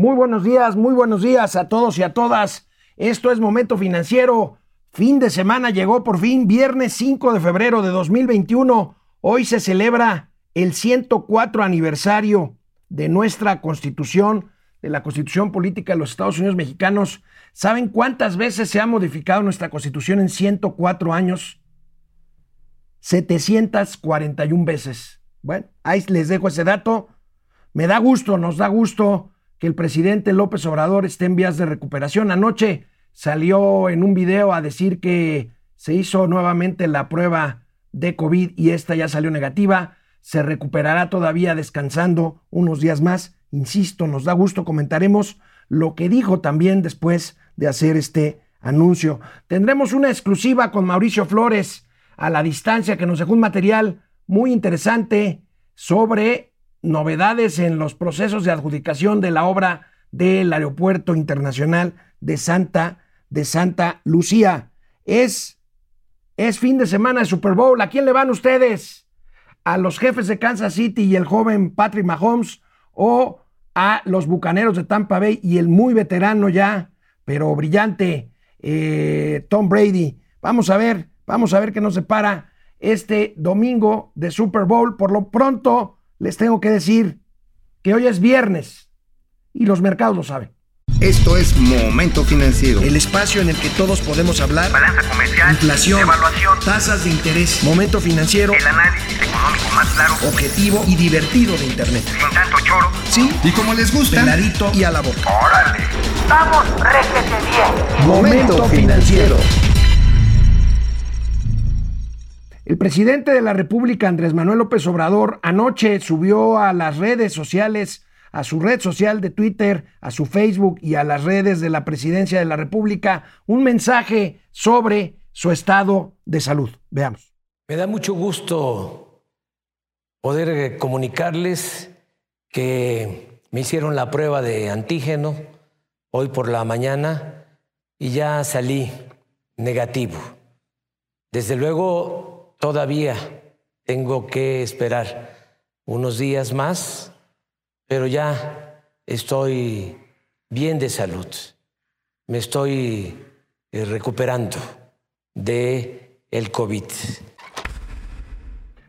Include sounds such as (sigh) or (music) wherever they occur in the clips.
Muy buenos días, muy buenos días a todos y a todas. Esto es Momento Financiero. Fin de semana llegó por fin, viernes 5 de febrero de 2021. Hoy se celebra el 104 aniversario de nuestra constitución, de la constitución política de los Estados Unidos mexicanos. ¿Saben cuántas veces se ha modificado nuestra constitución en 104 años? 741 veces. Bueno, ahí les dejo ese dato. Me da gusto, nos da gusto que el presidente López Obrador esté en vías de recuperación. Anoche salió en un video a decir que se hizo nuevamente la prueba de COVID y esta ya salió negativa. Se recuperará todavía descansando unos días más. Insisto, nos da gusto, comentaremos lo que dijo también después de hacer este anuncio. Tendremos una exclusiva con Mauricio Flores a la distancia que nos dejó un material muy interesante sobre novedades en los procesos de adjudicación de la obra del Aeropuerto Internacional de Santa, de Santa Lucía. Es, es fin de semana de Super Bowl. ¿A quién le van ustedes? ¿A los jefes de Kansas City y el joven Patrick Mahomes o a los Bucaneros de Tampa Bay y el muy veterano ya, pero brillante eh, Tom Brady? Vamos a ver, vamos a ver qué nos separa este domingo de Super Bowl. Por lo pronto, les tengo que decir que hoy es viernes y los mercados lo saben. Esto es Momento Financiero. El espacio en el que todos podemos hablar. Balanza comercial. Inflación. Evaluación. Tasas de interés. Momento Financiero. El análisis económico más claro. Objetivo y divertido de Internet. Sin tanto choro. Sí. Y como les gusta. Peladito y a la boca. Órale. Vamos, réjete bien. Momento Financiero. El presidente de la República, Andrés Manuel López Obrador, anoche subió a las redes sociales, a su red social de Twitter, a su Facebook y a las redes de la presidencia de la República, un mensaje sobre su estado de salud. Veamos. Me da mucho gusto poder eh, comunicarles que me hicieron la prueba de antígeno hoy por la mañana y ya salí negativo. Desde luego Todavía tengo que esperar unos días más, pero ya estoy bien de salud. Me estoy eh, recuperando de el COVID.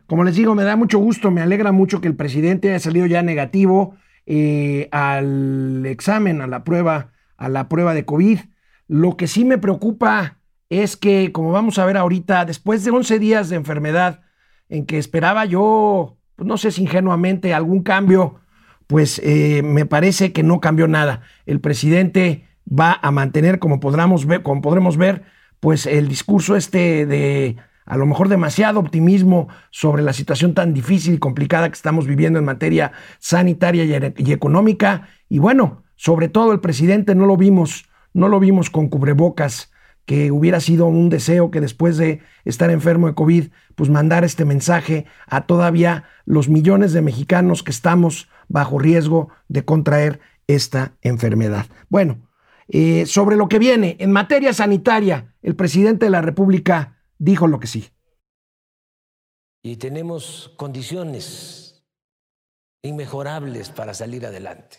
Como les digo, me da mucho gusto, me alegra mucho que el presidente haya salido ya negativo eh, al examen, a la prueba, a la prueba de COVID. Lo que sí me preocupa es que, como vamos a ver ahorita, después de 11 días de enfermedad en que esperaba yo, pues no sé si ingenuamente, algún cambio, pues eh, me parece que no cambió nada. El presidente va a mantener, como, podremos ver, como podremos ver, pues el discurso este de a lo mejor demasiado optimismo sobre la situación tan difícil y complicada que estamos viviendo en materia sanitaria y, y económica. Y bueno, sobre todo el presidente no lo vimos, no lo vimos con cubrebocas que hubiera sido un deseo que después de estar enfermo de COVID, pues mandar este mensaje a todavía los millones de mexicanos que estamos bajo riesgo de contraer esta enfermedad. Bueno, eh, sobre lo que viene en materia sanitaria, el presidente de la República dijo lo que sí. Y tenemos condiciones inmejorables para salir adelante.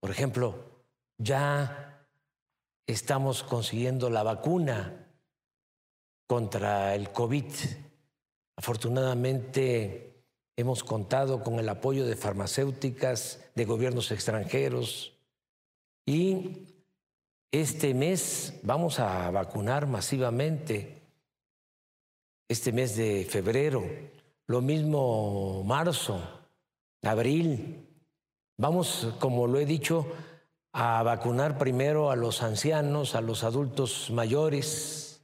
Por ejemplo, ya estamos consiguiendo la vacuna contra el COVID. Afortunadamente hemos contado con el apoyo de farmacéuticas, de gobiernos extranjeros y este mes vamos a vacunar masivamente, este mes de febrero, lo mismo marzo, abril. Vamos, como lo he dicho, a vacunar primero a los ancianos, a los adultos mayores.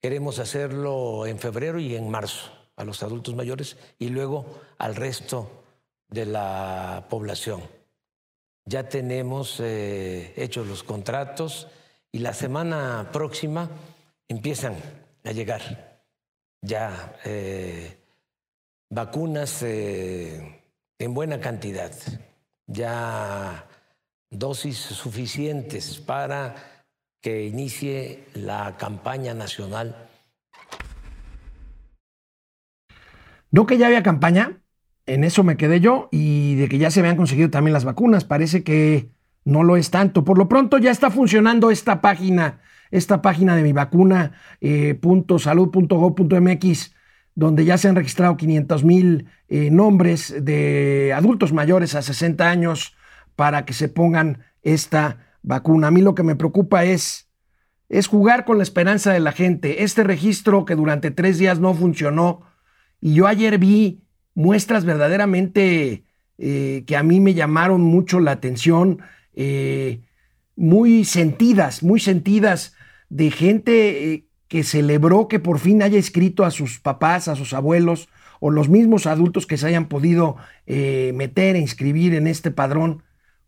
Queremos hacerlo en febrero y en marzo a los adultos mayores y luego al resto de la población. Ya tenemos eh, hechos los contratos y la semana próxima empiezan a llegar ya eh, vacunas eh, en buena cantidad. Ya dosis suficientes para que inicie la campaña nacional. ¿No que ya había campaña? en eso me quedé yo y de que ya se habían conseguido también las vacunas. Parece que no lo es tanto. Por lo pronto ya está funcionando esta página, esta página de mi vacuna, eh, salud.gov.mx, donde ya se han registrado 500 mil eh, nombres de adultos mayores a 60 años para que se pongan esta vacuna. A mí lo que me preocupa es, es jugar con la esperanza de la gente. Este registro que durante tres días no funcionó y yo ayer vi muestras verdaderamente eh, que a mí me llamaron mucho la atención, eh, muy sentidas, muy sentidas de gente eh, que celebró que por fin haya escrito a sus papás, a sus abuelos o los mismos adultos que se hayan podido meter e inscribir en este padrón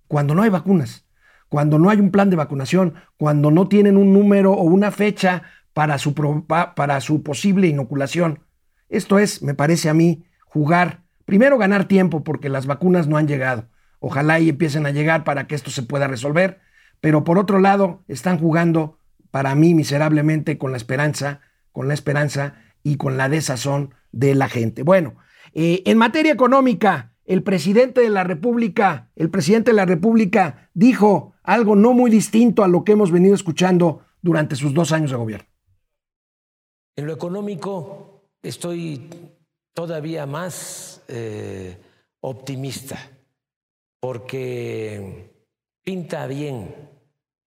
cuando no hay vacunas, cuando no hay un plan de vacunación, cuando no tienen un número o una fecha para su, para su posible inoculación. Esto es, me parece a mí, jugar, primero ganar tiempo porque las vacunas no han llegado. Ojalá y empiecen a llegar para que esto se pueda resolver, pero por otro lado están jugando para mí miserablemente con la esperanza, con la esperanza y con la desazón de la gente. Bueno, eh, en materia económica, el presidente de la República, el presidente de la República dijo algo no muy distinto a lo que hemos venido escuchando durante sus dos años de gobierno. En lo económico estoy todavía más eh, optimista porque pinta bien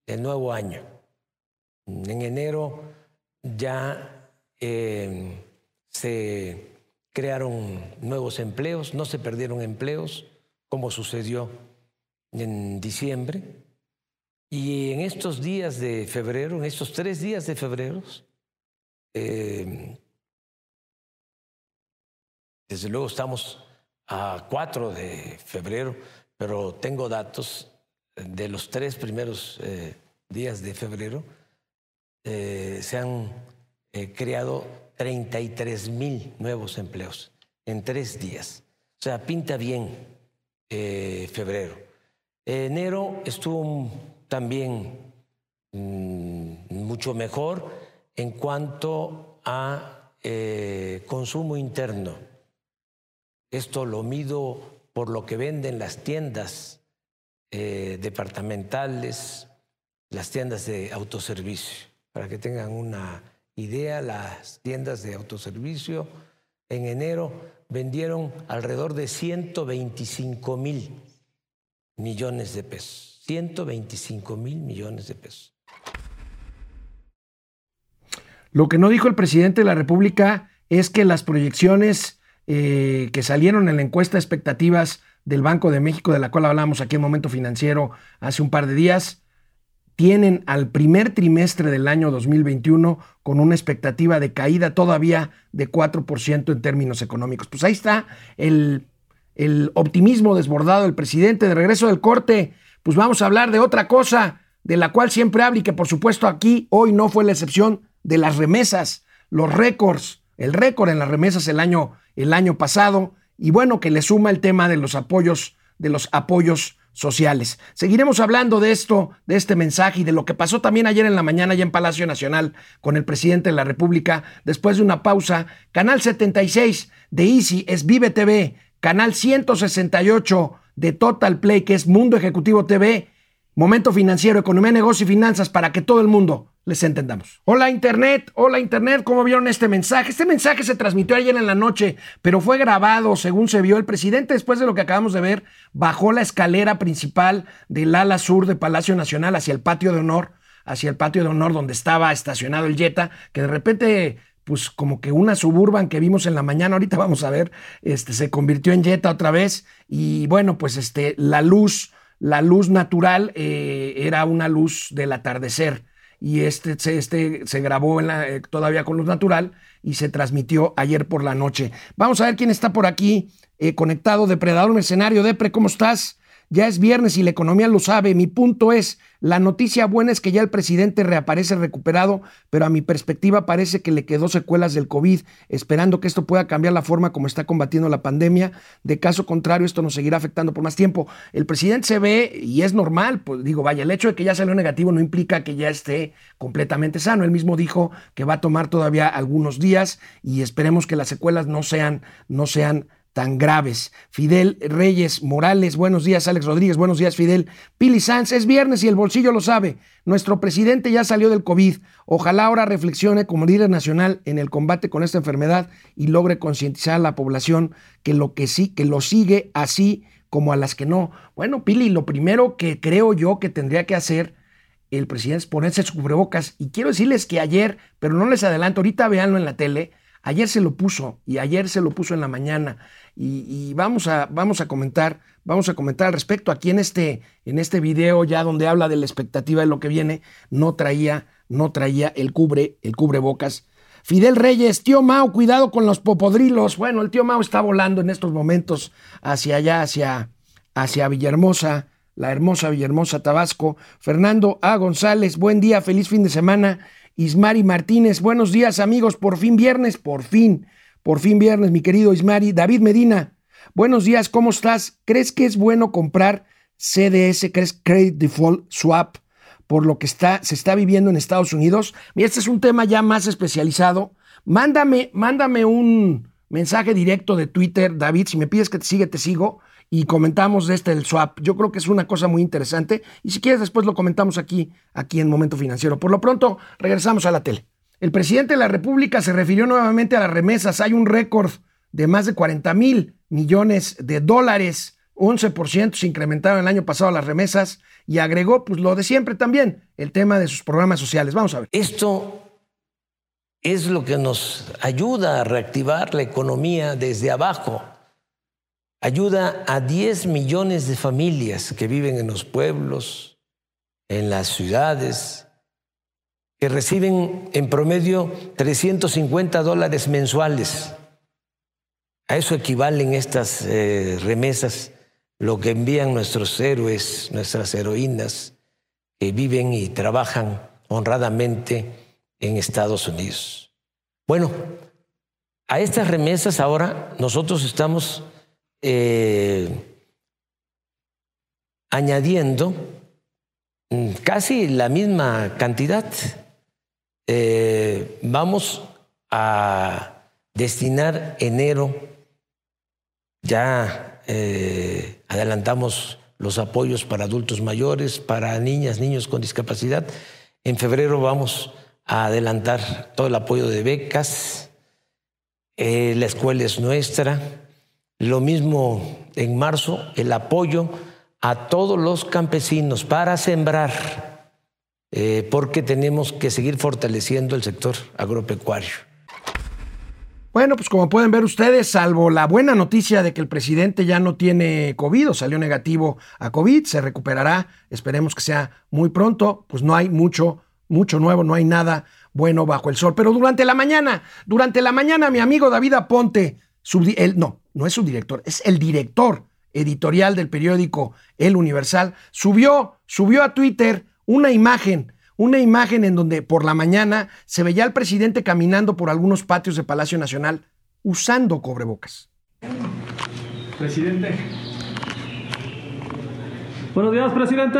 el nuevo año. En enero ya eh, se crearon nuevos empleos, no se perdieron empleos como sucedió en diciembre. Y en estos días de febrero, en estos tres días de febrero, eh, desde luego estamos a 4 de febrero, pero tengo datos de los tres primeros eh, días de febrero. Eh, se han creado 33 mil nuevos empleos en tres días. O sea, pinta bien febrero. Enero estuvo también mm, mucho mejor en cuanto a consumo interno esto lo mido por lo que venden las tiendas eh, departamentales, las tiendas de autoservicio. Para que tengan una idea, las tiendas de autoservicio en enero vendieron alrededor de 125 mil millones de pesos. 125 mil millones de pesos. Lo que no dijo el presidente de la República es que las proyecciones eh, que salieron en la encuesta de expectativas del Banco de México, de la cual hablamos aquí en Momento Financiero hace un par de días, tienen al primer trimestre del año 2021 con una expectativa de caída todavía de 4% en términos económicos. Pues ahí está el, el optimismo desbordado del presidente. De regreso del corte, pues vamos a hablar de otra cosa de la cual siempre habla y que por supuesto aquí hoy no fue la excepción de las remesas, los récords, el récord en las remesas el año el año pasado y bueno, que le suma el tema de los apoyos, de los apoyos sociales. Seguiremos hablando de esto, de este mensaje y de lo que pasó también ayer en la mañana ya en Palacio Nacional con el presidente de la República después de una pausa. Canal 76 de Easy es Vive TV, canal 168 de Total Play que es Mundo Ejecutivo TV, Momento Financiero, Economía, Negocio y Finanzas para que todo el mundo les entendamos. Hola Internet, hola Internet, ¿cómo vieron este mensaje? Este mensaje se transmitió ayer en la noche, pero fue grabado según se vio. El presidente, después de lo que acabamos de ver, bajó la escalera principal del ala sur de Palacio Nacional hacia el patio de honor, hacia el patio de honor donde estaba estacionado el Jetta, que de repente pues como que una suburban que vimos en la mañana, ahorita vamos a ver, este, se convirtió en Jetta otra vez y bueno, pues este, la luz, la luz natural eh, era una luz del atardecer y este, este se grabó en la, eh, todavía con luz natural y se transmitió ayer por la noche. Vamos a ver quién está por aquí eh, conectado. Depredador Mercenario, Depre, ¿cómo estás? Ya es viernes y la economía lo sabe. Mi punto es, la noticia buena es que ya el presidente reaparece recuperado, pero a mi perspectiva parece que le quedó secuelas del COVID, esperando que esto pueda cambiar la forma como está combatiendo la pandemia. De caso contrario, esto nos seguirá afectando por más tiempo. El presidente se ve, y es normal, pues digo, vaya, el hecho de que ya salió negativo no implica que ya esté completamente sano. Él mismo dijo que va a tomar todavía algunos días y esperemos que las secuelas no sean, no sean tan graves. Fidel Reyes Morales, buenos días. Alex Rodríguez, buenos días, Fidel. Pili Sanz, es viernes y el bolsillo lo sabe. Nuestro presidente ya salió del COVID. Ojalá ahora reflexione como líder nacional en el combate con esta enfermedad y logre concientizar a la población que lo que sí, que lo sigue así como a las que no. Bueno, Pili, lo primero que creo yo que tendría que hacer el presidente es ponerse su cubrebocas. Y quiero decirles que ayer, pero no les adelanto, ahorita véanlo en la tele, ayer se lo puso y ayer se lo puso en la mañana. Y, vamos, a, vamos a comentar, vamos a comentar al respecto. Aquí en este, en este video, ya donde habla de la expectativa de lo que viene, no traía, no traía el cubre, el cubrebocas. Fidel Reyes, tío Mao, cuidado con los popodrilos. Bueno, el tío Mao está volando en estos momentos hacia allá, hacia, hacia Villahermosa, la hermosa Villahermosa, Tabasco. Fernando A. González, buen día, feliz fin de semana. Ismari Martínez, buenos días amigos, por fin viernes, por fin, por fin viernes, mi querido Ismari. David Medina, buenos días, ¿cómo estás? ¿Crees que es bueno comprar CDS, crees Credit Default Swap? por lo que está, se está viviendo en Estados Unidos. Mira, este es un tema ya más especializado. Mándame, mándame un mensaje directo de Twitter, David. Si me pides que te siga, te sigo. Y comentamos de este del swap. Yo creo que es una cosa muy interesante. Y si quieres, después lo comentamos aquí, aquí en Momento Financiero. Por lo pronto, regresamos a la tele. El presidente de la República se refirió nuevamente a las remesas. Hay un récord de más de 40 mil millones de dólares 11% se incrementaron el año pasado las remesas y agregó pues lo de siempre también, el tema de sus programas sociales. Vamos a ver. Esto es lo que nos ayuda a reactivar la economía desde abajo. Ayuda a 10 millones de familias que viven en los pueblos, en las ciudades, que reciben en promedio 350 dólares mensuales. A eso equivalen estas eh, remesas lo que envían nuestros héroes, nuestras heroínas, que viven y trabajan honradamente en Estados Unidos. Bueno, a estas remesas ahora nosotros estamos eh, añadiendo mm, casi la misma cantidad. Eh, vamos a destinar enero ya eh, adelantamos los apoyos para adultos mayores, para niñas, niños con discapacidad. En febrero vamos a adelantar todo el apoyo de becas. Eh, la escuela es nuestra. Lo mismo en marzo, el apoyo a todos los campesinos para sembrar, eh, porque tenemos que seguir fortaleciendo el sector agropecuario. Bueno, pues como pueden ver ustedes, salvo la buena noticia de que el presidente ya no tiene COVID o salió negativo a COVID, se recuperará, esperemos que sea muy pronto, pues no hay mucho, mucho nuevo, no hay nada bueno bajo el sol. Pero durante la mañana, durante la mañana, mi amigo David Aponte, no, no es su director, es el director editorial del periódico El Universal, subió, subió a Twitter una imagen una imagen en donde por la mañana se veía al presidente caminando por algunos patios de Palacio Nacional usando cobrebocas. Presidente. Buenos días, presidente.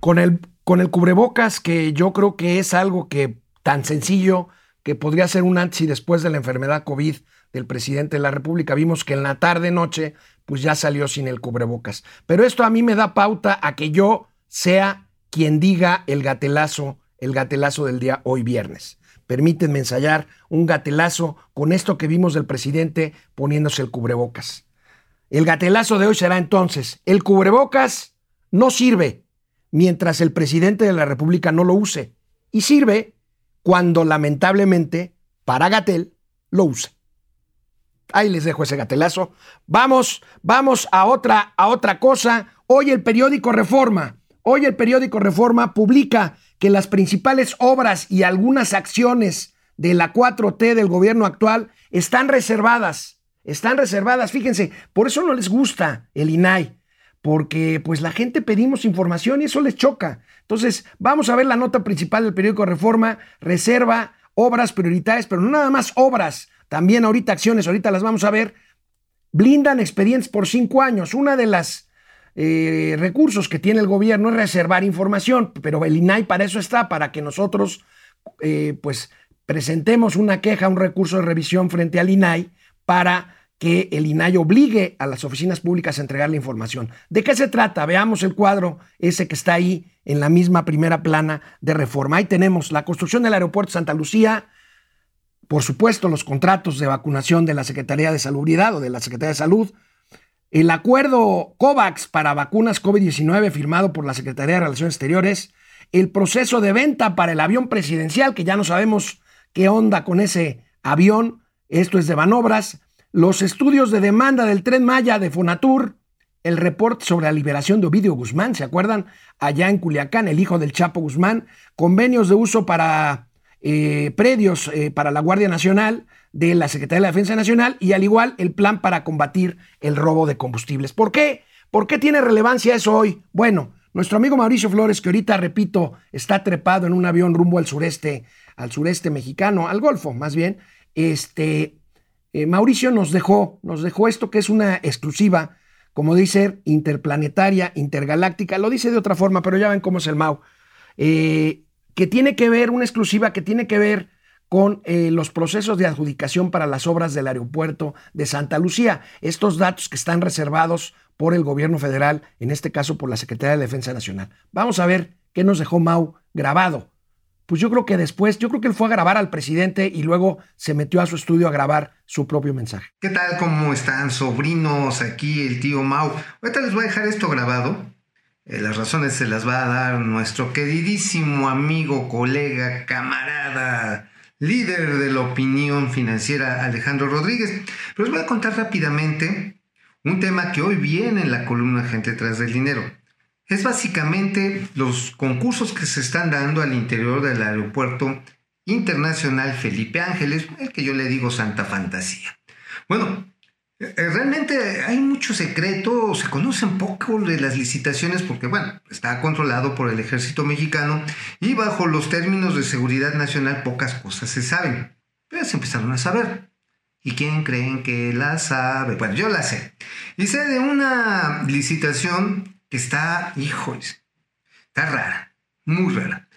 Con el con el cubrebocas, que yo creo que es algo que tan sencillo que podría ser un antes y después de la enfermedad COVID del presidente de la República. Vimos que en la tarde noche pues ya salió sin el cubrebocas. Pero esto a mí me da pauta a que yo sea quien diga el gatelazo, el gatelazo del día hoy viernes. Permítanme ensayar un gatelazo con esto que vimos del presidente poniéndose el cubrebocas. El gatelazo de hoy será entonces, el cubrebocas no sirve mientras el presidente de la República no lo use. Y sirve cuando lamentablemente para Gatel lo use. Ahí les dejo ese gatelazo. Vamos, vamos a otra, a otra cosa. Hoy el periódico Reforma, hoy el periódico Reforma publica que las principales obras y algunas acciones de la 4T del gobierno actual están reservadas. Están reservadas, fíjense, por eso no les gusta el INAI porque pues la gente pedimos información y eso les choca. Entonces, vamos a ver la nota principal del periódico Reforma, reserva obras prioritarias, pero no nada más obras, también ahorita acciones, ahorita las vamos a ver. blindan expedientes por cinco años. Una de las eh, recursos que tiene el gobierno es reservar información, pero el INAI para eso está, para que nosotros eh, pues presentemos una queja, un recurso de revisión frente al INAI para que el INAI obligue a las oficinas públicas a entregar la información. ¿De qué se trata? Veamos el cuadro ese que está ahí en la misma primera plana de reforma. Ahí tenemos la construcción del aeropuerto Santa Lucía, por supuesto los contratos de vacunación de la Secretaría de Salubridad o de la Secretaría de Salud, el acuerdo COVAX para vacunas COVID-19 firmado por la Secretaría de Relaciones Exteriores, el proceso de venta para el avión presidencial, que ya no sabemos qué onda con ese avión, esto es de Banobras, los estudios de demanda del tren Maya de Fonatur, el reporte sobre la liberación de Ovidio Guzmán, ¿se acuerdan? Allá en Culiacán, el hijo del Chapo Guzmán, convenios de uso para eh, predios eh, para la Guardia Nacional de la Secretaría de la Defensa Nacional y al igual el plan para combatir el robo de combustibles. ¿Por qué? ¿Por qué tiene relevancia eso hoy? Bueno, nuestro amigo Mauricio Flores, que ahorita, repito, está trepado en un avión rumbo al sureste, al sureste mexicano, al Golfo más bien, este, eh, Mauricio nos dejó, nos dejó esto que es una exclusiva, como dice, interplanetaria, intergaláctica, lo dice de otra forma, pero ya ven cómo es el Mau, eh, que tiene que ver, una exclusiva que tiene que ver con eh, los procesos de adjudicación para las obras del aeropuerto de Santa Lucía. Estos datos que están reservados por el gobierno federal, en este caso por la Secretaría de Defensa Nacional. Vamos a ver qué nos dejó Mau grabado pues yo creo que después, yo creo que él fue a grabar al presidente y luego se metió a su estudio a grabar su propio mensaje. ¿Qué tal? ¿Cómo están, sobrinos? Aquí el tío Mau. Ahorita les voy a dejar esto grabado. Eh, las razones se las va a dar nuestro queridísimo amigo, colega, camarada, líder de la opinión financiera, Alejandro Rodríguez. Pero les voy a contar rápidamente un tema que hoy viene en la columna Gente tras del dinero es básicamente los concursos que se están dando al interior del aeropuerto internacional Felipe Ángeles, el que yo le digo Santa Fantasía. Bueno, eh, realmente hay mucho secreto, se conocen poco de las licitaciones porque, bueno, está controlado por el ejército mexicano y bajo los términos de seguridad nacional pocas cosas se saben. Pero se empezaron a saber. ¿Y quién creen que la sabe? Bueno, yo la sé. Y sé de una licitación que está, hijos, está rara, muy rara.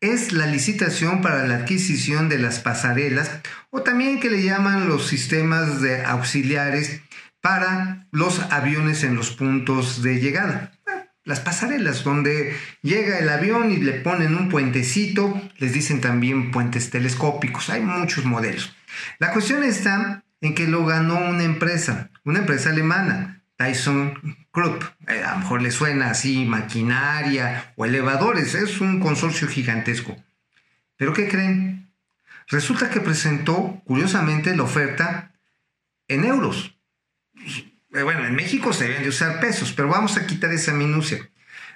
Es la licitación para la adquisición de las pasarelas o también que le llaman los sistemas de auxiliares para los aviones en los puntos de llegada. Las pasarelas donde llega el avión y le ponen un puentecito, les dicen también puentes telescópicos, hay muchos modelos. La cuestión está en que lo ganó una empresa, una empresa alemana, Tyson Eh, a lo mejor le suena así maquinaria o elevadores, es un consorcio gigantesco. Pero ¿qué creen? Resulta que presentó, curiosamente, la oferta en euros. Bueno, en México se deben de usar pesos, pero vamos a quitar esa minucia.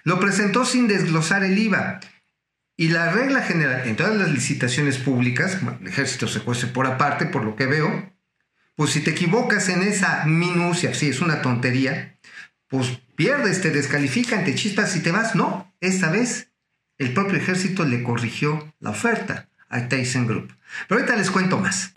Lo presentó sin desglosar el IVA. Y la regla general en todas las licitaciones públicas, el ejército se cuece por aparte, por lo que veo, pues si te equivocas en esa minucia, sí, es una tontería, pues pierdes, te descalifican, te chispas y te vas. No, esta vez el propio ejército le corrigió la oferta a Tyson Group. Pero ahorita les cuento más.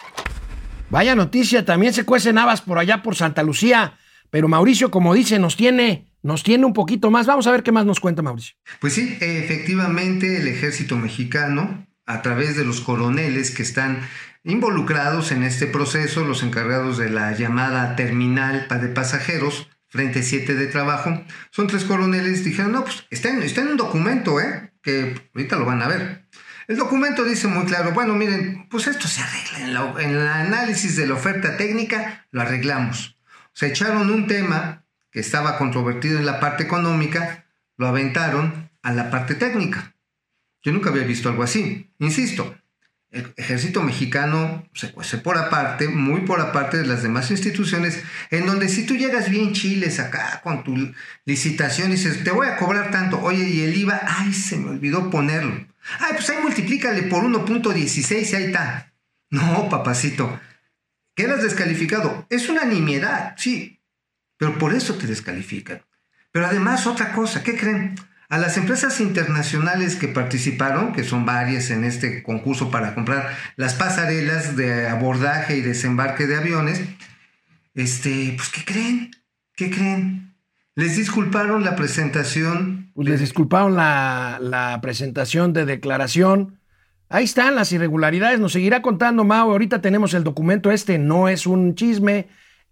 Vaya noticia, también se cuecen habas por allá por Santa Lucía. Pero Mauricio, como dice, nos tiene, nos tiene un poquito más. Vamos a ver qué más nos cuenta Mauricio. Pues sí, efectivamente el ejército mexicano, a través de los coroneles que están Involucrados en este proceso, los encargados de la llamada terminal de pasajeros, frente 7 de trabajo, son tres coroneles, dijeron, no, pues está en, un documento, ¿eh? que ahorita lo van a ver. El documento dice muy claro, bueno, miren, pues esto se arregla, en, en el análisis de la oferta técnica lo arreglamos. Se echaron un tema que estaba controvertido en la parte económica, lo aventaron a la parte técnica. Yo nunca había visto algo así. Insisto, el ejército mexicano se cuece por aparte, muy por aparte de las demás instituciones, en donde si tú llegas bien chiles acá con tu licitación y dices, te voy a cobrar tanto, oye, y el IVA, ay, se me olvidó ponerlo. Ay, pues ahí multiplícale por 1.16 y ahí está. No, papacito, quedas descalificado. Es una nimiedad, sí, pero por eso te descalifican. Pero además otra cosa, ¿qué creen? A las empresas internacionales que participaron, que son varias en este concurso para comprar las pasarelas de abordaje y desembarque de aviones, este, pues, ¿qué creen? ¿Qué creen? Les disculparon la presentación. Pues les disculparon la, la presentación de declaración. Ahí están las irregularidades. Nos seguirá contando Mao. Ahorita tenemos el documento este. No es un chisme.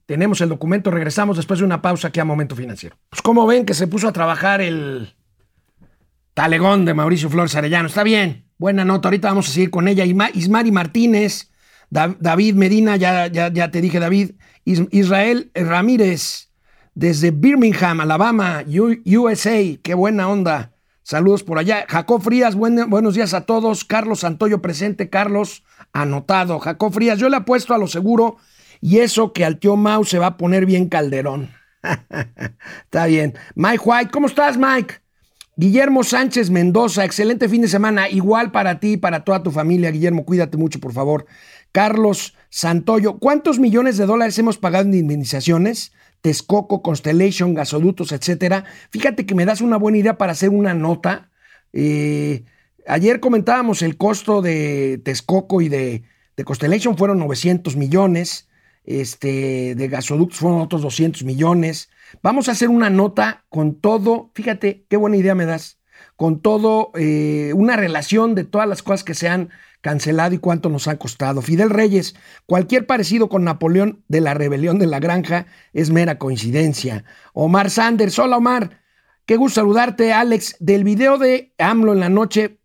Tenemos el documento. Regresamos después de una pausa aquí a Momento Financiero. Pues como ven que se puso a trabajar el talegón de Mauricio Flores Arellano. Está bien. Buena nota. Ahorita vamos a seguir con ella. Isma- Ismari Martínez. Da- David Medina. Ya, ya, ya te dije David. Is- Israel Ramírez. Desde Birmingham, Alabama, USA. Qué buena onda. Saludos por allá. Jacob Frías, buen- buenos días a todos. Carlos Santoyo presente. Carlos, anotado. Jacob Frías, yo le apuesto a lo seguro y eso que al tío Mau se va a poner bien calderón. (laughs) Está bien. Mike White, ¿cómo estás, Mike? Guillermo Sánchez Mendoza, excelente fin de semana. Igual para ti y para toda tu familia, Guillermo. Cuídate mucho, por favor. Carlos Santoyo, ¿cuántos millones de dólares hemos pagado en indemnizaciones? Texcoco, Constellation, gasoductos, etcétera. Fíjate que me das una buena idea para hacer una nota. Eh, ayer comentábamos el costo de Texcoco y de, de Constellation fueron 900 millones. Este, de gasoductos fueron otros 200 millones. Vamos a hacer una nota con todo, fíjate qué buena idea me das, con todo, eh, una relación de todas las cosas que se han cancelado y cuánto nos ha costado. Fidel Reyes, cualquier parecido con Napoleón de la rebelión de la granja es mera coincidencia. Omar Sanders, hola Omar, qué gusto saludarte, Alex. Del video de AMLO en la noche,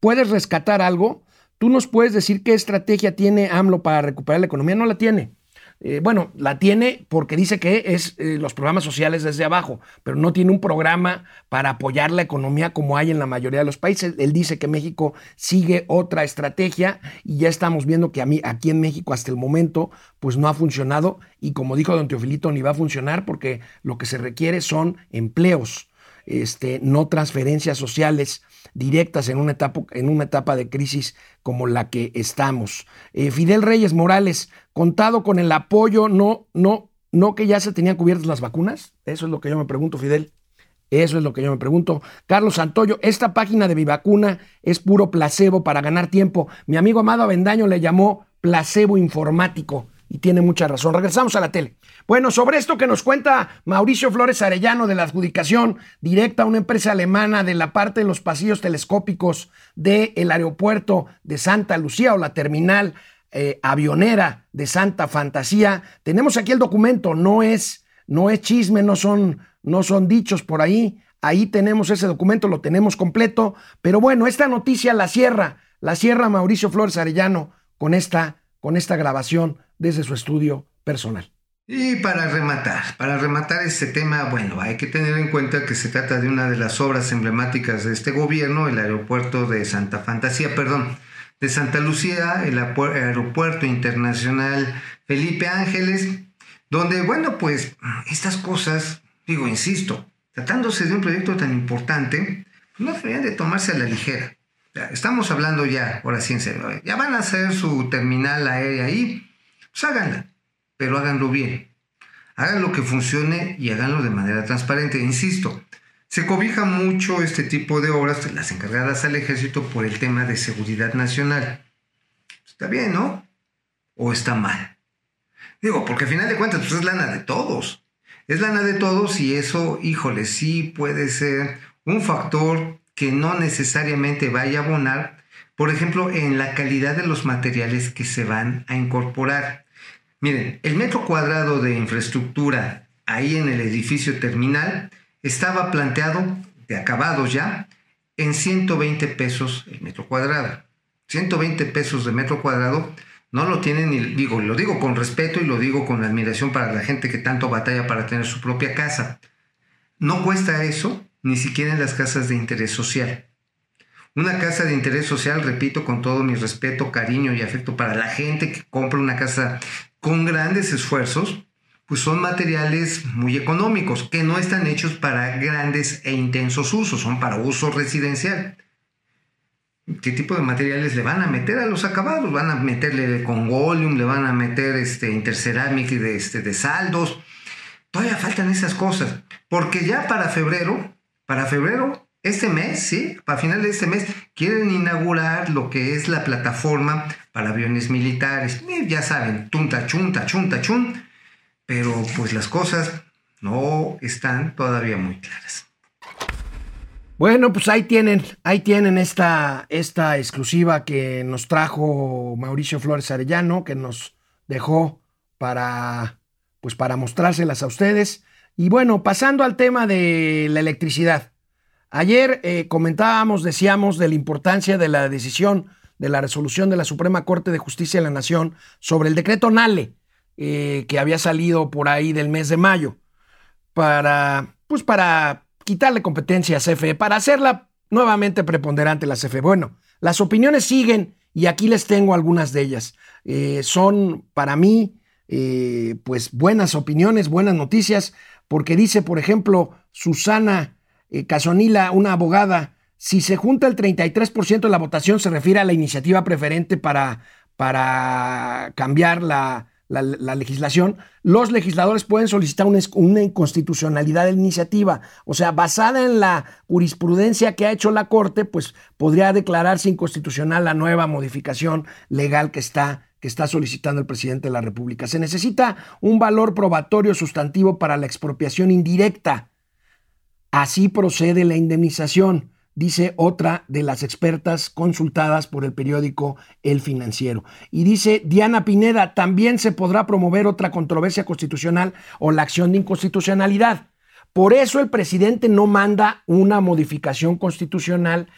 ¿puedes rescatar algo? ¿Tú nos puedes decir qué estrategia tiene AMLO para recuperar la economía? No la tiene. Eh, bueno, la tiene porque dice que es eh, los programas sociales desde abajo, pero no tiene un programa para apoyar la economía como hay en la mayoría de los países. Él dice que México sigue otra estrategia y ya estamos viendo que a mí, aquí en México hasta el momento pues no ha funcionado y como dijo don Teofilito ni va a funcionar porque lo que se requiere son empleos, este, no transferencias sociales directas en una etapa, en una etapa de crisis como la que estamos. Eh, Fidel Reyes Morales, contado con el apoyo, no, no, no que ya se tenían cubiertas las vacunas. Eso es lo que yo me pregunto, Fidel. Eso es lo que yo me pregunto. Carlos Santoyo, esta página de mi vacuna es puro placebo para ganar tiempo. Mi amigo Amado Avendaño le llamó placebo informático y tiene mucha razón. Regresamos a la tele. Bueno, sobre esto que nos cuenta Mauricio Flores Arellano de la adjudicación directa a una empresa alemana de la parte de los pasillos telescópicos del aeropuerto de Santa Lucía o la terminal eh, avionera de Santa Fantasía. Tenemos aquí el documento, no es, no es chisme, no son, no son dichos por ahí. Ahí tenemos ese documento, lo tenemos completo. Pero bueno, esta noticia la cierra, la cierra Mauricio Flores Arellano con esta, con esta grabación desde su estudio personal. Y para rematar, para rematar este tema, bueno, hay que tener en cuenta que se trata de una de las obras emblemáticas de este gobierno, el aeropuerto de Santa Fantasía, perdón, de Santa Lucía, el aeropuerto internacional Felipe Ángeles, donde, bueno, pues estas cosas, digo, insisto, tratándose de un proyecto tan importante, no deberían de tomarse a la ligera. Estamos hablando ya, ahora sí en serio, ya van a hacer su terminal aérea ahí, pues háganla, pero háganlo bien. Hagan lo que funcione y háganlo de manera transparente. Insisto, se cobija mucho este tipo de obras, las encargadas al ejército, por el tema de seguridad nacional. Está bien, ¿no? ¿O está mal? Digo, porque al final de cuentas, pues es lana de todos. Es lana de todos y eso, híjole, sí puede ser un factor que no necesariamente vaya a abonar, por ejemplo, en la calidad de los materiales que se van a incorporar. Miren, el metro cuadrado de infraestructura ahí en el edificio terminal estaba planteado, de acabados ya, en 120 pesos el metro cuadrado. 120 pesos de metro cuadrado no lo tienen, ni, digo, lo digo con respeto y lo digo con admiración para la gente que tanto batalla para tener su propia casa. No cuesta eso ni siquiera en las casas de interés social. Una casa de interés social, repito, con todo mi respeto, cariño y afecto para la gente que compra una casa con grandes esfuerzos, pues son materiales muy económicos, que no están hechos para grandes e intensos usos, son para uso residencial. ¿Qué tipo de materiales le van a meter a los acabados? Van a meterle congolium, le van a meter este, intercerámica de, este, de saldos. Todavía faltan esas cosas, porque ya para febrero, para febrero, este mes, sí, para final de este mes, quieren inaugurar lo que es la plataforma para aviones militares. Ya saben, tunta, chunta, chunta, chun. pero pues las cosas no están todavía muy claras. Bueno, pues ahí tienen, ahí tienen esta, esta exclusiva que nos trajo Mauricio Flores Arellano, que nos dejó para, pues para mostrárselas a ustedes. Y bueno, pasando al tema de la electricidad. Ayer eh, comentábamos, decíamos, de la importancia de la decisión de la resolución de la Suprema Corte de Justicia de la Nación sobre el decreto NALE, eh, que había salido por ahí del mes de mayo, para, pues para quitarle competencia a CFE para hacerla nuevamente preponderante la CFE. Bueno, las opiniones siguen y aquí les tengo algunas de ellas. Eh, son para mí, pues buenas opiniones, buenas noticias, porque dice, por ejemplo, Susana eh, Casonila, una abogada, si se junta el 33% de la votación, se refiere a la iniciativa preferente para, para cambiar la, la, legislación, los legisladores pueden solicitar una, una, inconstitucionalidad de iniciativa. O sea, basada en la jurisprudencia que ha hecho la Corte, pues podría declararse inconstitucional la nueva modificación legal que está, que está solicitando el presidente de la República. Se necesita un valor probatorio sustantivo para la expropiación indirecta. Así procede la indemnización dice otra de las expertas consultadas por el periódico El Financiero. Y dice Diana Pineda, también se podrá promover otra controversia constitucional o la acción de inconstitucionalidad. Por eso el presidente no manda una modificación constitucional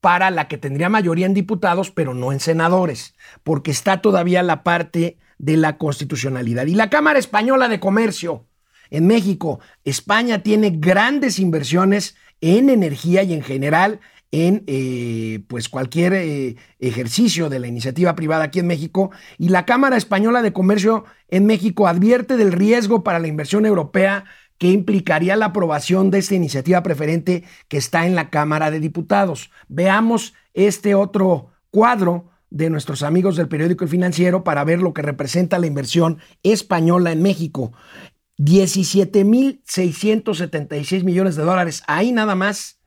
para la que tendría mayoría en diputados, pero no en senadores, porque está todavía la parte de la constitucionalidad. Y la Cámara Española de Comercio en México, España tiene grandes inversiones en energía y en general en eh, pues cualquier eh, ejercicio de la iniciativa privada aquí en México y la Cámara Española de Comercio en México advierte del riesgo para la inversión europea que implicaría la aprobación de esta iniciativa preferente que está en la Cámara de Diputados. Veamos este otro cuadro de nuestros amigos del periódico El Financiero para ver lo que representa la inversión española en México. 17.676 millones de dólares, ahí nada más,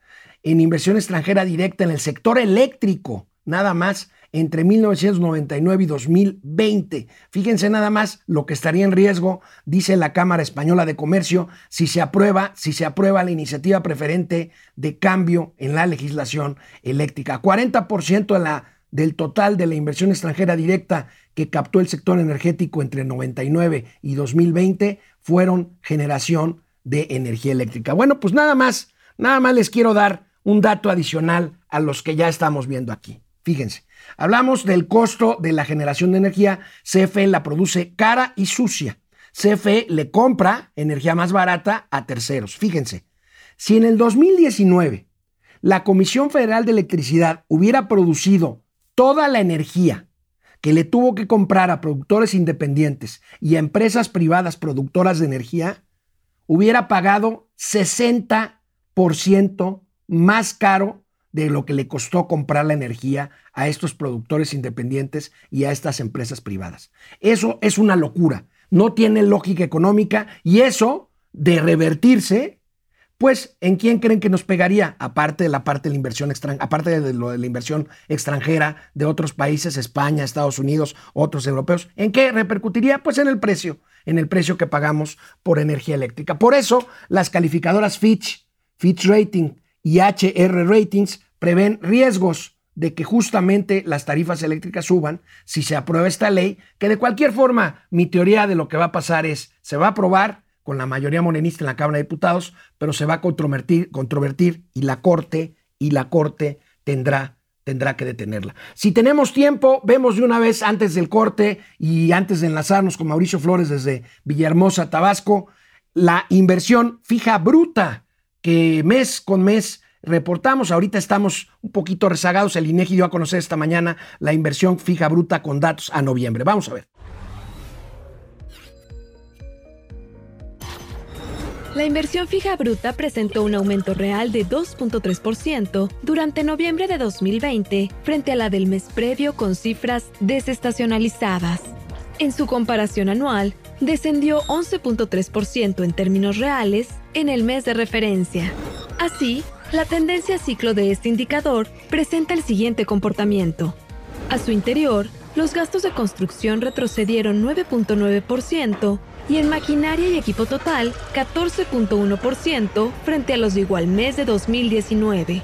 en inversión extranjera directa en el sector eléctrico, nada más, entre 1999 y 2020. Fíjense nada más lo que estaría en riesgo, dice la Cámara Española de Comercio, si se aprueba, si se aprueba la iniciativa preferente de cambio en la legislación eléctrica. 40% de la, del total de la inversión extranjera directa que captó el sector energético entre 99 y 2020 fueron generación de energía eléctrica. Bueno, pues nada más, nada más les quiero dar un dato adicional a los que ya estamos viendo aquí. Fíjense, hablamos del costo de la generación de energía. CFE la produce cara y sucia. CFE le compra energía más barata a terceros. Fíjense, si en el 2019 la Comisión Federal de Electricidad hubiera producido toda la energía que le tuvo que comprar a productores independientes y a empresas privadas productoras de energía, hubiera pagado 60% más caro de lo que le costó comprar la energía a estos productores independientes y a estas empresas privadas. Eso es una locura, no tiene lógica económica y eso de revertirse pues, ¿en quién creen que nos pegaría? Aparte de la parte de la inversión extranjera, aparte de, lo de la inversión extranjera de otros países, España, Estados Unidos, otros europeos, ¿en qué repercutiría? Pues en el precio, en el precio que pagamos por energía eléctrica. Por eso, las calificadoras Fitch, Fitch Rating y HR Ratings prevén riesgos de que justamente las tarifas eléctricas suban si se aprueba esta ley, que de cualquier forma mi teoría de lo que va a pasar es, se va a aprobar, con la mayoría morenista en la Cámara de Diputados, pero se va a controvertir, controvertir y la Corte, y la Corte tendrá, tendrá que detenerla. Si tenemos tiempo, vemos de una vez antes del corte y antes de enlazarnos con Mauricio Flores desde Villahermosa, Tabasco, la inversión fija bruta que mes con mes reportamos. Ahorita estamos un poquito rezagados. El INEGI dio a conocer esta mañana la inversión fija bruta con datos a noviembre. Vamos a ver. La inversión fija bruta presentó un aumento real de 2.3% durante noviembre de 2020 frente a la del mes previo con cifras desestacionalizadas. En su comparación anual, descendió 11.3% en términos reales en el mes de referencia. Así, la tendencia ciclo de este indicador presenta el siguiente comportamiento. A su interior, los gastos de construcción retrocedieron 9.9%, y en maquinaria y equipo total 14.1% frente a los de igual mes de 2019.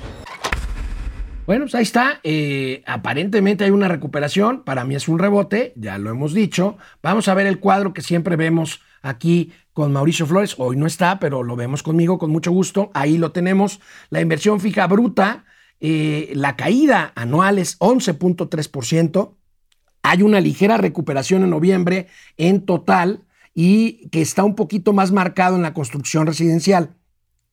Bueno, pues ahí está. Eh, aparentemente hay una recuperación. Para mí es un rebote, ya lo hemos dicho. Vamos a ver el cuadro que siempre vemos aquí con Mauricio Flores. Hoy no está, pero lo vemos conmigo con mucho gusto. Ahí lo tenemos. La inversión fija bruta, eh, la caída anual es 11.3%. Hay una ligera recuperación en noviembre en total y que está un poquito más marcado en la construcción residencial.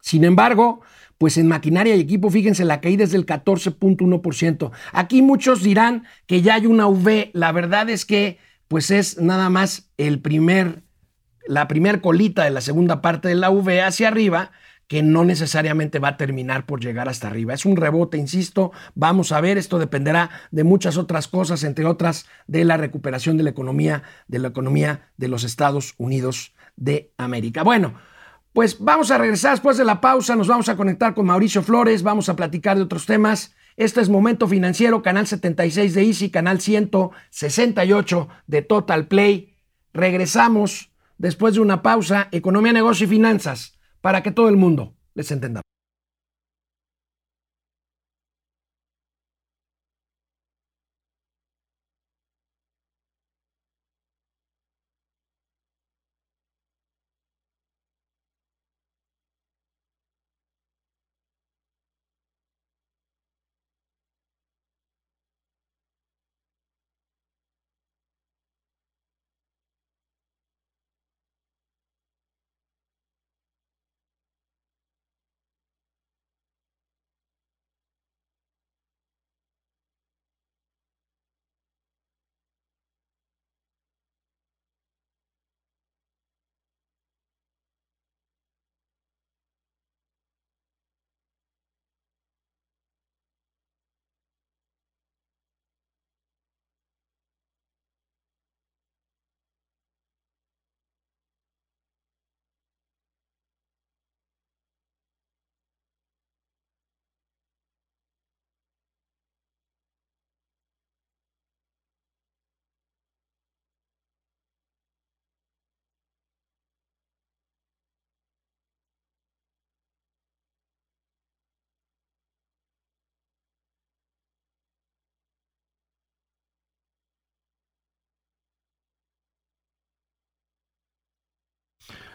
Sin embargo, pues en maquinaria y equipo, fíjense, la caída es del 14.1%. Aquí muchos dirán que ya hay una V. La verdad es que pues es nada más el primer, la primer colita de la segunda parte de la V hacia arriba que no necesariamente va a terminar por llegar hasta arriba. Es un rebote, insisto, vamos a ver, esto dependerá de muchas otras cosas, entre otras de la recuperación de la economía, de la economía de los Estados Unidos de América. Bueno, pues vamos a regresar después de la pausa, nos vamos a conectar con Mauricio Flores, vamos a platicar de otros temas. Este es Momento Financiero, canal 76 de Easy, canal 168 de Total Play. Regresamos después de una pausa, Economía, Negocio y Finanzas, para que todo el mundo les entenda.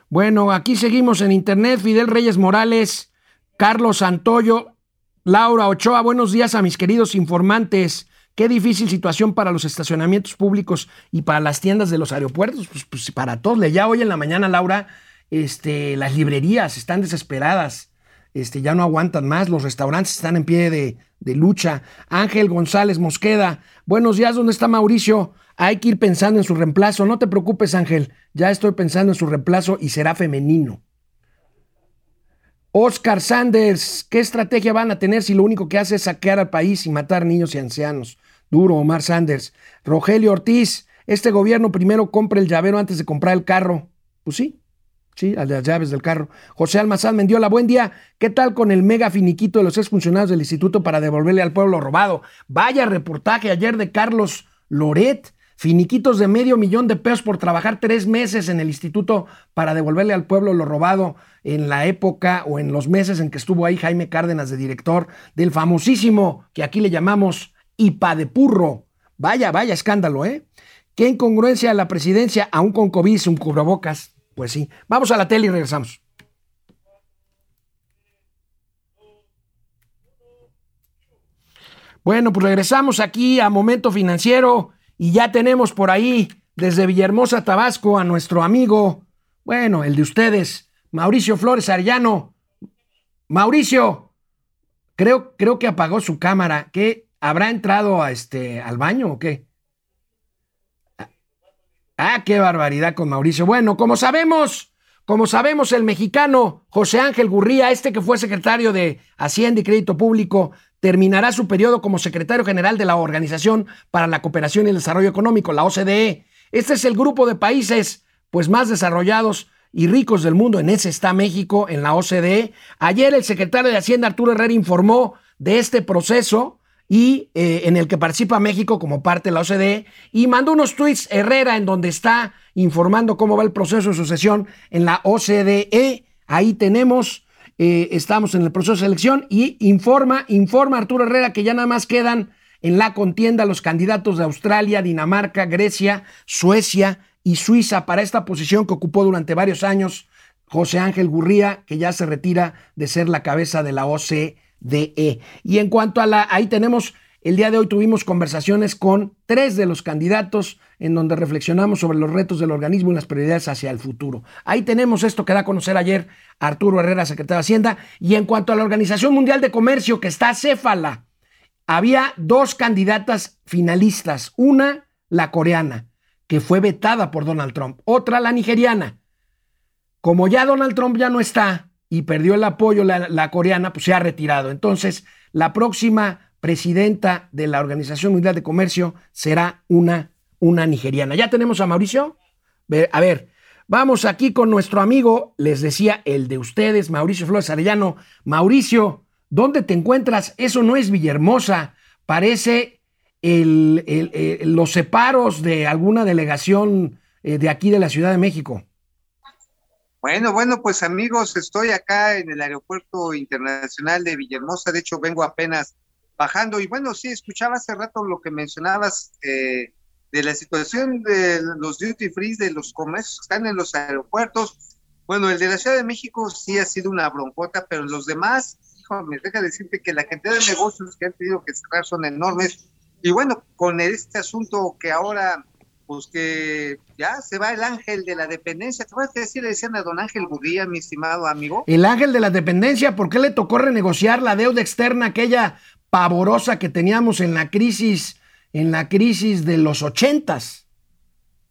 Bueno, aquí seguimos en internet. Fidel Reyes Morales, Carlos Santoyo, Laura Ochoa. Buenos días a mis queridos informantes. Qué difícil situación para los estacionamientos públicos y para las tiendas de los aeropuertos. Pues, pues para todos. Ya hoy en la mañana, Laura, este, las librerías están desesperadas. Este, ya no aguantan más. Los restaurantes están en pie de, lucha. Ángel González Mosqueda. Buenos días. ¿Dónde está Mauricio? Hay que ir pensando en su reemplazo. No te preocupes, Ángel. Ya estoy pensando en su reemplazo y será femenino. Oscar Sanders, ¿qué estrategia van a tener si lo único que hace es saquear al país y matar niños y ancianos? Duro, Omar Sanders. Rogelio Ortiz, este gobierno primero compra el llavero antes de comprar el carro. Pues sí, sí, a las llaves del carro. José Almazán Mendiola, buen día. ¿Qué tal con el mega finiquito de los exfuncionarios del instituto para devolverle al pueblo robado? Vaya reportaje ayer de Carlos Loret finiquitos de medio millón de pesos por trabajar tres meses en el instituto para devolverle al pueblo lo robado en la época o en los meses en que estuvo ahí Jaime Cárdenas de director del famosísimo, que aquí le llamamos IPA de Purro. Vaya, vaya escándalo, ¿eh? Qué incongruencia la presidencia, aún con COVID, un cubrebocas. Pues sí. Vamos a la tele y regresamos. Bueno, pues regresamos aquí a Momento Financiero. Y ya tenemos por ahí, desde Villahermosa, Tabasco, a nuestro amigo, bueno, el de ustedes, Mauricio Flores Arellano. Mauricio, creo, creo que apagó su cámara. ¿Qué? ¿Habrá entrado a este, al baño o qué? Ah, qué barbaridad con Mauricio. Bueno, como sabemos, como sabemos, el mexicano José Ángel Gurría, este que fue secretario de Hacienda y Crédito Público, terminará su periodo como secretario general de la Organización para la Cooperación y el Desarrollo Económico, la OCDE. Este es el grupo de países pues más desarrollados y ricos del mundo. En ese está México, en la OCDE. Ayer el secretario de Hacienda, Arturo Herrera, informó de este proceso y eh, en el que participa México como parte de la OCDE y mandó unos tweets Herrera en donde está informando cómo va el proceso de sucesión en la OCDE. Ahí tenemos, eh, estamos en el proceso de selección y informa, informa Arturo Herrera que ya nada más quedan en la contienda los candidatos de Australia, Dinamarca, Grecia, Suecia y Suiza para esta posición que ocupó durante varios años José Ángel Gurría, que ya se retira de ser la cabeza de la OCDE. Y en cuanto a la, ahí tenemos, el día de hoy tuvimos conversaciones con tres de los candidatos en donde reflexionamos sobre los retos del organismo y las prioridades hacia el futuro. Ahí tenemos esto que da a conocer ayer Arturo Herrera, secretario de Hacienda. Y en cuanto a la Organización Mundial de Comercio, que está céfala, había dos candidatas finalistas. Una, la coreana, que fue vetada por Donald Trump. Otra, la nigeriana. Como ya Donald Trump ya no está y perdió el apoyo la, coreana, pues se ha retirado. Entonces, la próxima presidenta de la Organización Mundial de Comercio será una, una nigeriana. ¿Ya tenemos a Mauricio? A ver, vamos aquí con nuestro amigo, les decía, el de ustedes, Mauricio Flores Arellano. Mauricio, ¿dónde te encuentras? Eso no es Villahermosa, parece los separos de alguna delegación eh, de aquí de la Ciudad de México. Bueno, bueno, pues amigos, estoy acá en el Aeropuerto Internacional de Villahermosa, de hecho vengo apenas bajando y bueno, sí, escuchaba hace rato lo que mencionabas eh, de la situación de los duty free, de los comercios que están en los aeropuertos. Bueno, el de la Ciudad de México sí ha sido una broncota, pero los demás, hijo, me deja decirte que la cantidad de negocios que han tenido que cerrar son enormes. Y bueno, con este asunto que ahora pues que ya se va el ángel de la dependencia. ¿Te acuerdas que decir, le decían a don Ángel Gurría, mi estimado amigo? El ángel de la dependencia, ¿por qué le tocó renegociar la deuda externa, aquella pavorosa que teníamos en la crisis, en la crisis de los ochentas?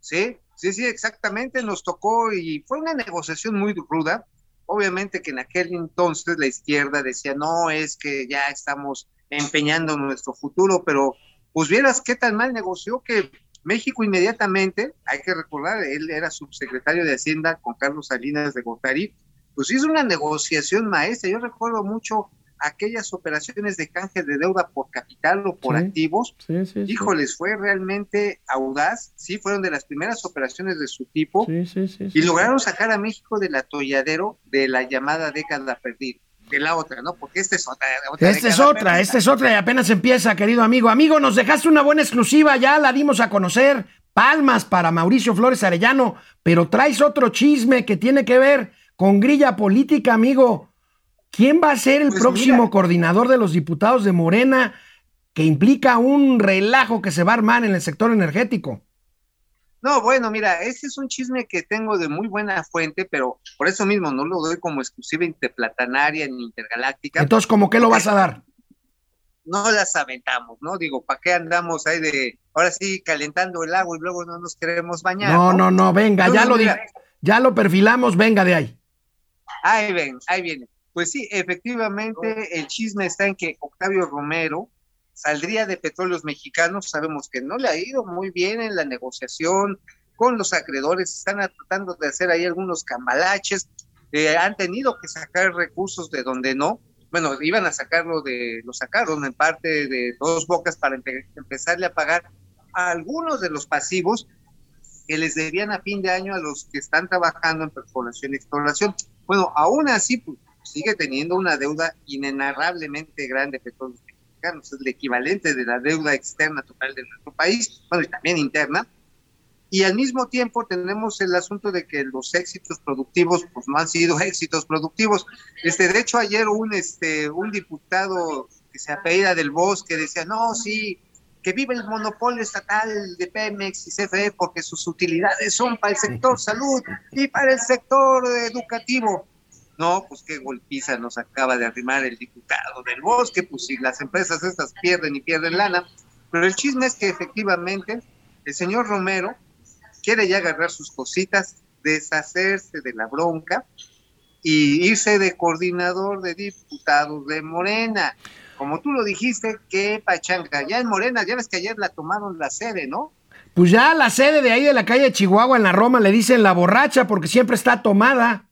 Sí, sí, sí, exactamente, nos tocó y fue una negociación muy ruda. Obviamente que en aquel entonces la izquierda decía, no, es que ya estamos empeñando nuestro futuro, pero pues vieras qué tan mal negoció que México inmediatamente, hay que recordar, él era subsecretario de Hacienda con Carlos Salinas de Gortari, pues hizo una negociación maestra. Yo recuerdo mucho aquellas operaciones de canje de deuda por capital o por activos. Sí, sí, Híjoles, fue realmente audaz. Sí, fueron de las primeras operaciones de su tipo. y lograron sacar a México del atolladero de la llamada década perdida de la otra, ¿no? Porque esta es otra. esta es otra, esta es otra y apenas empieza, querido amigo. Amigo, nos dejaste una buena exclusiva, ya la dimos a conocer. Palmas para Mauricio Flores Arellano, pero traes otro chisme que tiene que ver con grilla política, amigo. ¿Quién va a ser el pues próximo coordinador de los diputados de Morena que implica un relajo que se va a armar en el sector energético? No, bueno, mira, ese es un chisme que tengo de muy buena fuente, pero por eso mismo no lo doy como exclusiva interplatanaria ni intergaláctica. Entonces, ¿cómo qué lo vas a dar? No las aventamos, ¿no? Digo, ¿para qué andamos ahí de, ahora sí, calentando el agua y luego no nos queremos bañar? No, no, no, venga, ya lo ya lo perfilamos, venga de ahí. Ahí ven, ahí viene. Pues sí, efectivamente, el chisme está en que Octavio Romero, saldría de petróleos mexicanos, sabemos que no le ha ido muy bien en la negociación con los acreedores, están tratando de hacer ahí algunos cambalaches, eh, han tenido que sacar recursos de donde no, bueno, iban a sacarlo de, lo sacaron en parte de dos bocas para empezarle a pagar algunos de los pasivos que les debían a fin de año a los que están trabajando en perforación y exploración. Bueno, aún así, pues, sigue teniendo una deuda inenarrablemente grande Petróleos es el equivalente de la deuda externa total de nuestro país, bueno, y también interna. Y al mismo tiempo tenemos el asunto de que los éxitos productivos, pues no han sido (laughs) éxitos productivos. Este, de hecho, ayer un, este, un diputado que se apellida del Bosque decía, no, sí, que vive el monopolio estatal de Pemex y CFE porque sus utilidades son para el sector (laughs) salud y para el sector educativo. No, pues qué golpiza nos acaba de arrimar el diputado del bosque, pues si las empresas estas pierden y pierden lana. Pero el chisme es que efectivamente el señor Romero quiere ya agarrar sus cositas, deshacerse de la bronca y irse de coordinador de diputados de Morena. Como tú lo dijiste, qué pachanga. Ya en Morena, ya ves que ayer la tomaron la sede, ¿no? Pues ya la sede de ahí de la calle Chihuahua en la Roma le dicen la borracha porque siempre está tomada.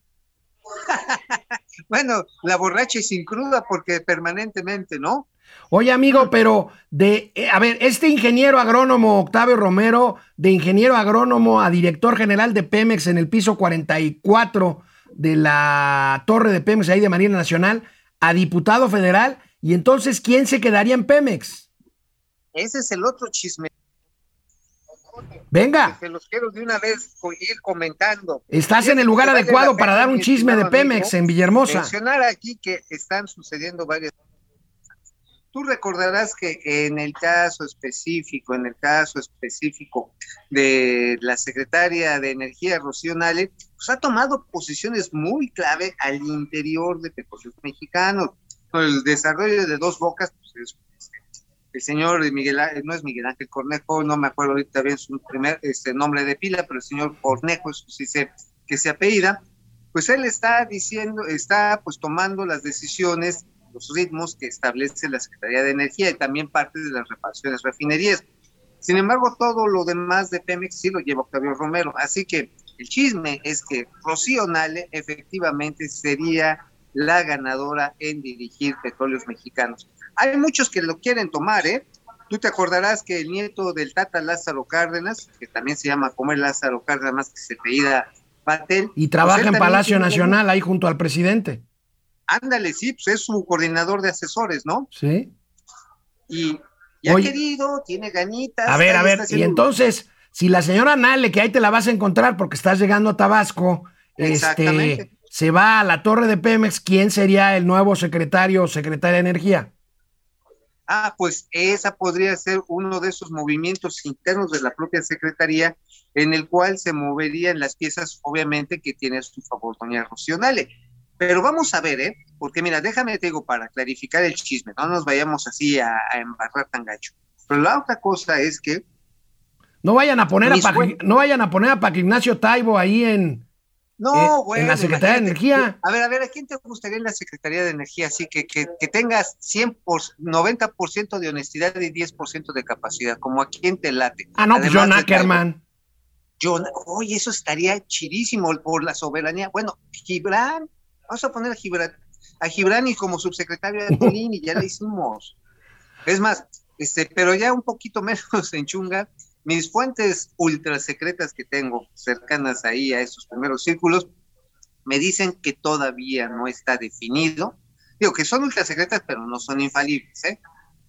(laughs) Bueno, la borracha y sin cruda porque permanentemente, ¿no? Oye, amigo, pero de, eh, a ver, este ingeniero agrónomo Octavio Romero, de ingeniero agrónomo a director general de Pemex en el piso 44 de la torre de Pemex ahí de Marina Nacional, a diputado federal, y entonces, ¿quién se quedaría en Pemex? Ese es el otro chisme Venga, que los quiero de una vez ir comentando. estás en el lugar adecuado para dar un chisme de Pemex amigo, en Villahermosa. Mencionar aquí que están sucediendo varias Tú recordarás que en el caso específico, en el caso específico de la secretaria de Energía, Rocío Nale, pues ha tomado posiciones muy clave al interior de Petróleos Mexicanos. El desarrollo de dos bocas, pues es el señor Miguel, no es Miguel Ángel Cornejo, no me acuerdo ahorita bien su primer este, nombre de pila, pero el señor Cornejo, eso sí sé que se apellida, pues él está diciendo, está pues tomando las decisiones, los ritmos que establece la Secretaría de Energía y también parte de las reparaciones refinerías. Sin embargo, todo lo demás de Pemex sí lo lleva Octavio Romero. Así que el chisme es que Rocío Nale efectivamente sería la ganadora en dirigir petróleos mexicanos. Hay muchos que lo quieren tomar, ¿eh? Tú te acordarás que el nieto del Tata Lázaro Cárdenas, que también se llama Comer Lázaro Cárdenas, más que se apellida Patel. Y trabaja pues él en Palacio Nacional ahí junto al presidente. Ándale, sí, pues es su coordinador de asesores, ¿no? Sí. Y, y ha Oye. querido, tiene ganitas. A ver, a ver, y entonces, si la señora Nale, que ahí te la vas a encontrar porque estás llegando a Tabasco, este, se va a la torre de Pemex, ¿quién sería el nuevo secretario o secretaria de Energía? Ah, pues esa podría ser uno de esos movimientos internos de la propia Secretaría en el cual se moverían las piezas, obviamente, que tiene a su favor doña Rocío Nale. Pero vamos a ver, ¿eh? Porque mira, déjame te digo para clarificar el chisme, no nos vayamos así a, a embarrar tan gacho. Pero la otra cosa es que No vayan a poner a no vayan a poner a Paco Ignacio Taibo ahí en No, Eh, en bueno, la Secretaría de. Energía. A ver, a ver, ¿a quién te gustaría en la Secretaría de Energía? Así que, que, que tengas 100 por, 90% de honestidad y 10% de capacidad, como a quién te late. Ah, no, pues Además John Ackerman. John, oye, eso estaría chidísimo por la soberanía. Bueno, Gibran, vamos a poner a Gibran, a Gibran y como subsecretario de Colín y ya lo hicimos. Es más, este, pero ya un poquito menos (laughs) en chunga, mis fuentes ultra secretas que tengo cercanas ahí a esos primeros círculos me dicen que todavía no está definido. Digo que son ultra secretas, pero no son infalibles, ¿eh?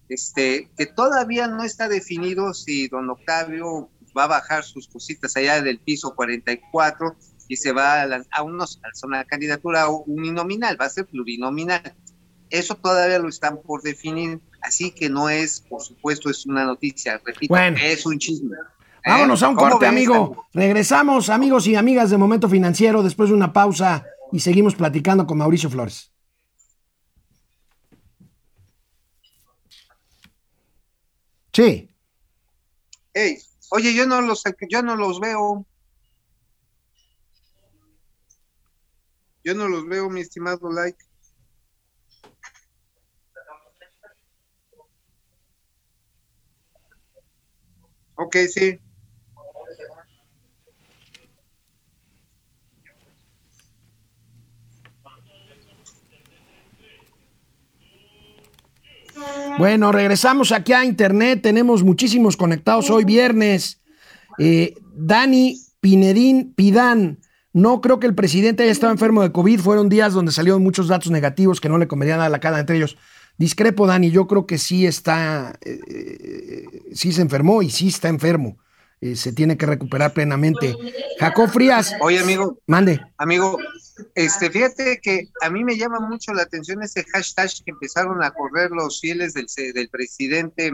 Este, que todavía no está definido si don Octavio va a bajar sus cositas allá del piso 44 y se va a, la- a unos, a una candidatura uninominal, va a ser plurinominal. Eso todavía lo están por definir, así que no es, por supuesto, es una noticia, repito, Bueno. es un chisme. ¿Eh? Vámonos a un ¿Cómo corte, ves, amigo. Regresamos, amigos y amigas de Momento Financiero, después de una pausa y seguimos platicando con Mauricio Flores. Sí. Ey, oye, yo no los, yo no los veo. Yo no los veo, mi estimado like. Ok, sí. Bueno, regresamos aquí a internet. Tenemos muchísimos conectados hoy viernes. Eh, Dani Pinedín Pidán. No creo que el presidente haya estado enfermo de COVID. Fueron días donde salieron muchos datos negativos que no le convenían a la cara entre ellos. Discrepo, Dani. Yo creo que sí está, eh, eh, sí se enfermó y sí está enfermo. Eh, se tiene que recuperar plenamente. Jacob Frías. Oye, amigo, Mande. amigo, este, fíjate que a mí me llama mucho la atención ese hashtag que empezaron a correr los fieles del, del presidente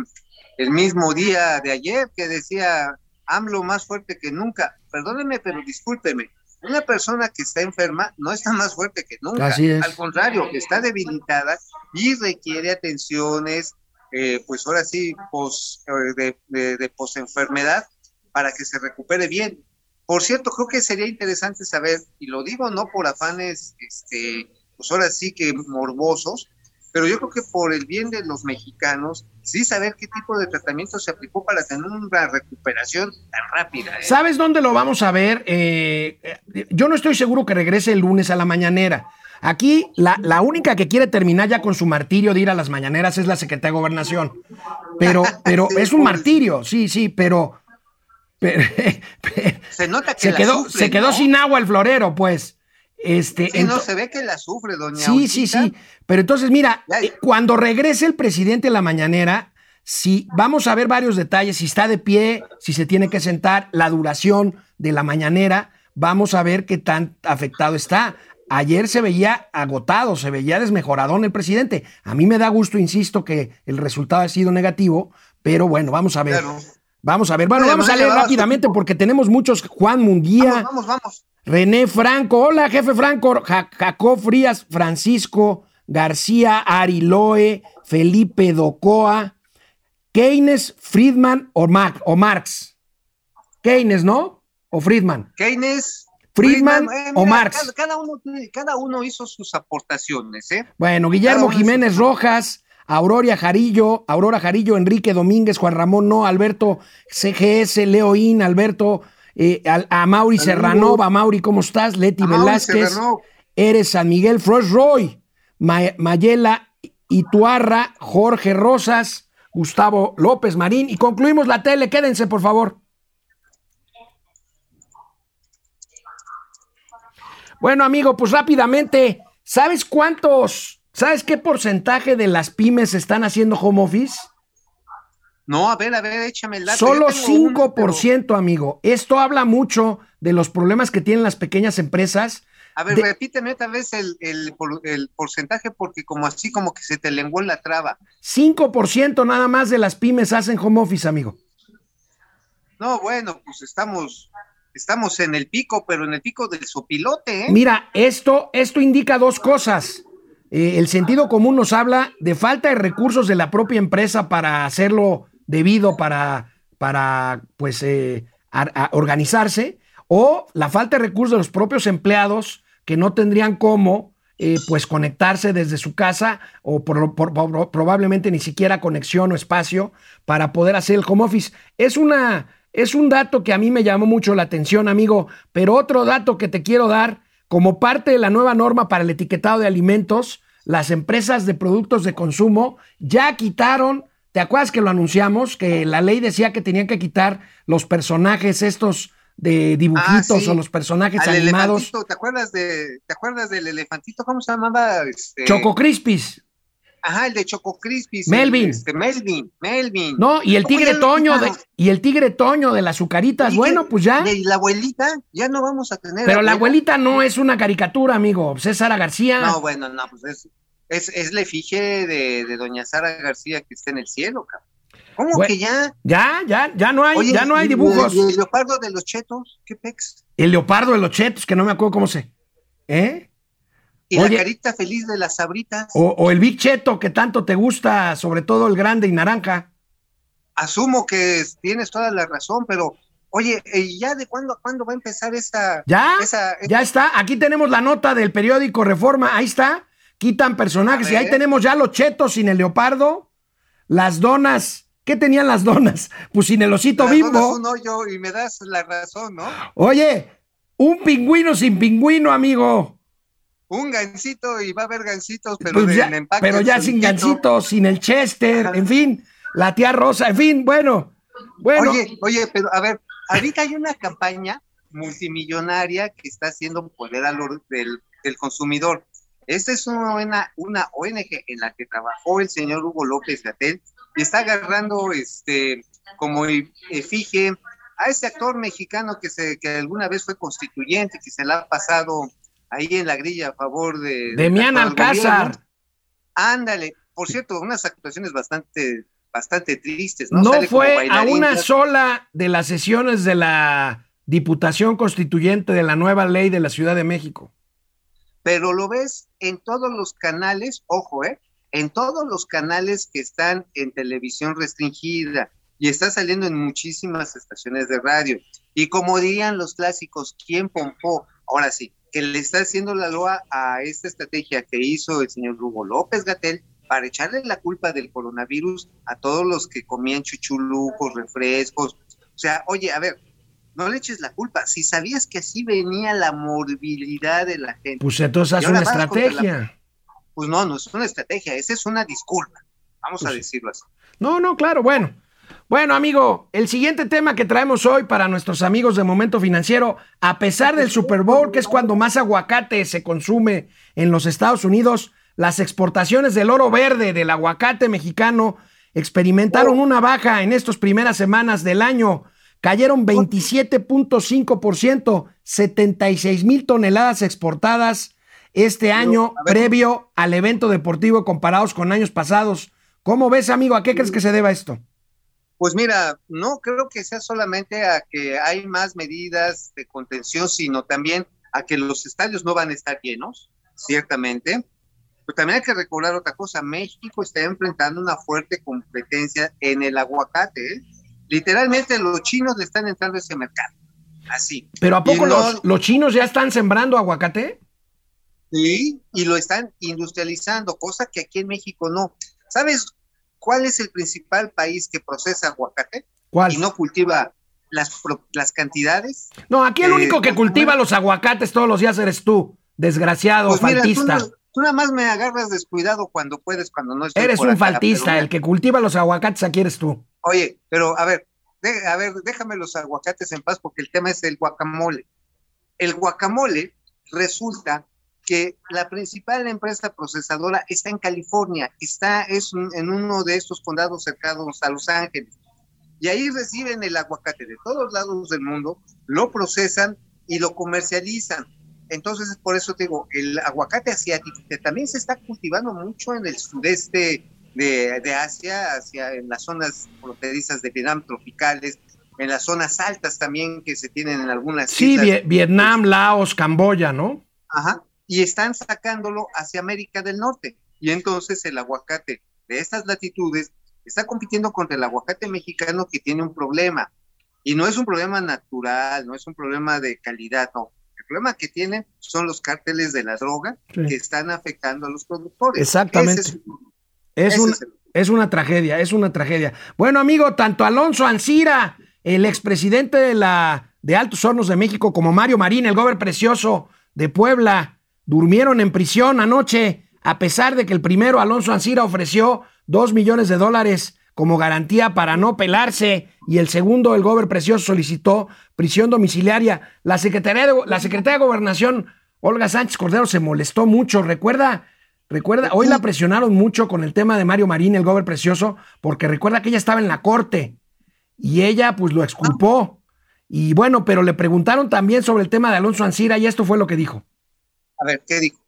el mismo día de ayer, que decía AMLO más fuerte que nunca. Perdóneme, pero discúlpeme. Una persona que está enferma no está más fuerte que nunca. Así es. Al contrario, está debilitada y requiere atenciones, eh, pues ahora sí, pos, eh, de, de, de posenfermedad para que se recupere bien. Por cierto, creo que sería interesante saber, y lo digo no por afanes, este, pues ahora sí que morbosos, pero yo creo que por el bien de los mexicanos, sí saber qué tipo de tratamiento se aplicó para tener una recuperación tan rápida. ¿eh? ¿Sabes dónde lo vamos a ver? Eh, eh, yo no estoy seguro que regrese el lunes a la mañanera. Aquí la, la única que quiere terminar ya con su martirio de ir a las mañaneras es la secretaria de Gobernación. Pero, (laughs) pero es un pobrecita. martirio, sí, sí, pero. pero- (laughs) Se nota que se la quedó, sufre, se quedó ¿no? sin agua el florero, pues. Este, Sí, no, se ve que la sufre, doña Sí, sí, sí. Pero entonces, mira, eh, cuando regrese el presidente a la mañanera, si vamos a ver varios detalles, si está de pie, si se tiene que sentar, la duración de la mañanera, vamos a ver qué tan afectado está. Ayer se veía agotado, se veía desmejoradón el presidente. A mí me da gusto, insisto, que el resultado ha sido negativo, pero bueno, vamos a ver. Claro. Vamos a ver. Bueno, vamos a leer rápidamente porque tenemos muchos. Juan Munguía. Vamos, vamos, vamos. René Franco, hola jefe Franco, Ja- Jacob Frías, Francisco García Ariloe, Felipe Docoa, Keynes, Friedman o, Mar- o Marx. Keynes, ¿no? O Friedman. Keynes. Friedman eh, o mira, Marx. Cada, cada uno, tiene- cada uno hizo sus aportaciones, ¿eh? Bueno, Guillermo Jiménez Rojas, Aurora Jarillo, Aurora Jarillo, Enrique Domínguez, Juan Ramón No, Alberto CGS, Leoín, Alberto, eh, a Mauri. Serranova, Mauri, ¿cómo estás? Leti A Velázquez. Eres San Miguel Frost Roy, Ma- Mayela Ituarra, Jorge Rosas, Gustavo López Marín. Y concluimos la tele. Quédense, por favor. Bueno, amigo, pues rápidamente, ¿sabes cuántos, sabes qué porcentaje de las pymes están haciendo home office? No, a ver, a ver, échame el dato. Solo Yo tengo unos, 5%, amigo. Esto habla mucho de los problemas que tienen las pequeñas empresas. A ver, de- repíteme otra vez el, el porcentaje porque como así como que se te lenguó la traba. 5% nada más de las pymes hacen home office, amigo. No, bueno, pues estamos, estamos en el pico, pero en el pico del sopilote, ¿eh? Mira, esto, esto indica dos cosas. Eh, el sentido común nos habla de falta de recursos de la propia empresa para hacerlo debido, para, para pues, eh, a- a organizarse, o la falta de recursos de los propios empleados que no tendrían cómo eh, pues conectarse desde su casa o por- por- por- probablemente ni siquiera conexión o espacio para poder hacer el home office. Es una, es un dato que a mí me llamó mucho la atención, amigo, pero otro dato que te quiero dar, como parte de la nueva norma para el etiquetado de alimentos, las empresas de productos de consumo ya quitaron, ¿te acuerdas que lo anunciamos? Que la ley decía que tenían que quitar los personajes estos de dibujitos Ah, sí. o los personajes Al animados. elefantito, ¿te acuerdas de, te acuerdas del elefantito? ¿Cómo se llamaba? Este, Choco Crispis. Ajá, el de Choco Crispis. Melvin. el- Este, Melvin, Melvin. No, y el tigre Toño de, y el tigre Toño de las azucaritas. ¿Y Bueno, pues ya. Y la abuelita, ya no vamos a tener. Pero la abuelita no es una caricatura, amigo. Sara García. No, bueno, no, pues es, es, es la efigie de, de doña Sara García que está en el cielo, cabrón. ¿Cómo Bueno, que ya? Ya, ya, ya no hay, Oye, ya no hay ¿y- dibujos. ¿Y el leopardo de los chetos? ¿Qué pex? El leopardo de los chetos, que no me acuerdo cómo se. ¿Eh? ¿Y Oye. la carita feliz de las sabritas? O, o el Big Cheto, que tanto te gusta, sobre todo el grande y naranja. Asumo que es- tienes toda la razón, pero oye, ¿y ya de cuándo a cuándo va a empezar esa... Ya, esa, ya está. Aquí tenemos la nota del periódico Reforma. Ahí está. Quitan personajes. Y ahí tenemos ya los chetos sin el leopardo. Las donas. ¿Qué tenían las donas? (laughs) Pues sin el osito las bimbo. donas un hoyo y me das la razón, ¿no? Oye, un pingüino sin pingüino, amigo. Un gancito y va a haber gancitos, pero, Pues ya- empaque pero ya sin gancitos, sin el Chester, en fin, la tía Rosa, en fin, bueno, bueno. Oye, oye, pero a ver, ahorita hay una campaña multimillonaria que está haciendo poder al del, del consumidor. Esta es una, una ONG en la que trabajó el señor Hugo López Gatel y está agarrando este como e- efigie a ese actor mexicano que se que alguna vez fue constituyente, que se la ha pasado ahí en la grilla a favor de Demián Alcázar. gobierno. Ándale, por cierto, unas actuaciones bastante bastante tristes, ¿no? No Sale como fue a una sola de las sesiones de la Diputación Constituyente de la nueva ley de la Ciudad de México. pero lo ves en todos los canales, ojo, ¿eh? En todos los canales que están en televisión restringida y está saliendo en muchísimas estaciones de radio. Y como dirían los clásicos, ¿quién pompó? Ahora sí, que le está haciendo la loa a esta estrategia que hizo el señor Hugo López Gatel para echarle la culpa del coronavirus a todos los que comían chuchulucos, refrescos. O sea, oye, a ver, no le eches la culpa. Si sabías que así venía la morbilidad de la gente. Pues entonces haz una estrategia. la- Pues no, no es una estrategia, esa es una disculpa. Vamos Pues a sí. decirlo así. No, no, claro, bueno. Bueno, amigo, el siguiente tema que traemos hoy para nuestros amigos de Momento Financiero, a pesar del Super Bowl, que es cuando más aguacate se consume en los Estados Unidos, las exportaciones del oro verde del aguacate mexicano experimentaron una baja en estas primeras semanas del año. Cayeron 27.5%, 76 mil toneladas exportadas este año previo al evento deportivo comparados con años pasados. ¿Cómo ves, amigo? ¿A qué crees que se deba esto? Pues mira, no creo que sea solamente a que hay más medidas de contención, sino también a que los estadios no van a estar llenos, ciertamente. Pero también hay que recordar otra cosa, México está enfrentando una fuerte competencia en el aguacate. ¿eh? Literalmente los chinos le están entrando a ese mercado. Así. Pero ¿a poco Y no- los, los chinos ya están sembrando aguacate? Sí, y lo están industrializando, cosa que aquí en México no. ¿Sabes cuál es el principal país que procesa aguacate ¿Cuál? y no cultiva las, las cantidades? No, aquí el Eh, único que pues, cultiva los aguacates todos los días eres tú, desgraciado, Pues mira, faltista. no- tú nada más me agarras descuidado cuando puedes, cuando no estoy eres por un acá, faltista, el que cultiva los aguacates aquí eres tú. Oye, pero a ver, de- a ver, déjame los aguacates en paz porque el tema es el guacamole. El guacamole resulta que la principal empresa procesadora está en California, está es un- en uno de estos condados cercanos a Los Ángeles. Y ahí reciben el aguacate de todos lados del mundo, lo procesan y lo comercializan. Entonces, por eso te digo, el aguacate asiático, que también se está cultivando mucho en el sudeste de, de Asia, hacia en las zonas fronterizas de Vietnam tropicales, en las zonas altas también que se tienen en algunas Sí, islas. Vie- Vietnam, Laos, Camboya, ¿no? Ajá, y están sacándolo hacia América del Norte. Y entonces el aguacate de estas latitudes está compitiendo contra el aguacate mexicano que tiene un problema. Y no es un problema natural, no es un problema de calidad, no. El problema que tienen son los cárteles de la droga Sí. que están afectando a los productores. Exactamente. Ese es un- es una tragedia, es una tragedia. Bueno, amigo, tanto Alonso Ancira, el expresidente de la de Altos Hornos de México, como Mario Marín, el gober precioso de Puebla, durmieron en prisión anoche, a pesar de que el primero, Alonso Ancira, ofreció dos millones de dólares como garantía para no pelarse, y el segundo, el gober precioso, solicitó prisión domiciliaria. La secretaria de, la secretaria de Gobernación, Olga Sánchez Cordero, se molestó mucho. Recuerda, recuerda, hoy la presionaron mucho con el tema de Mario Marín, el gober precioso, porque recuerda que ella estaba en la corte y ella pues lo exculpó. Y bueno, pero le preguntaron también sobre el tema de Alonso Ancira y esto fue lo que dijo. A ver, ¿qué dijo?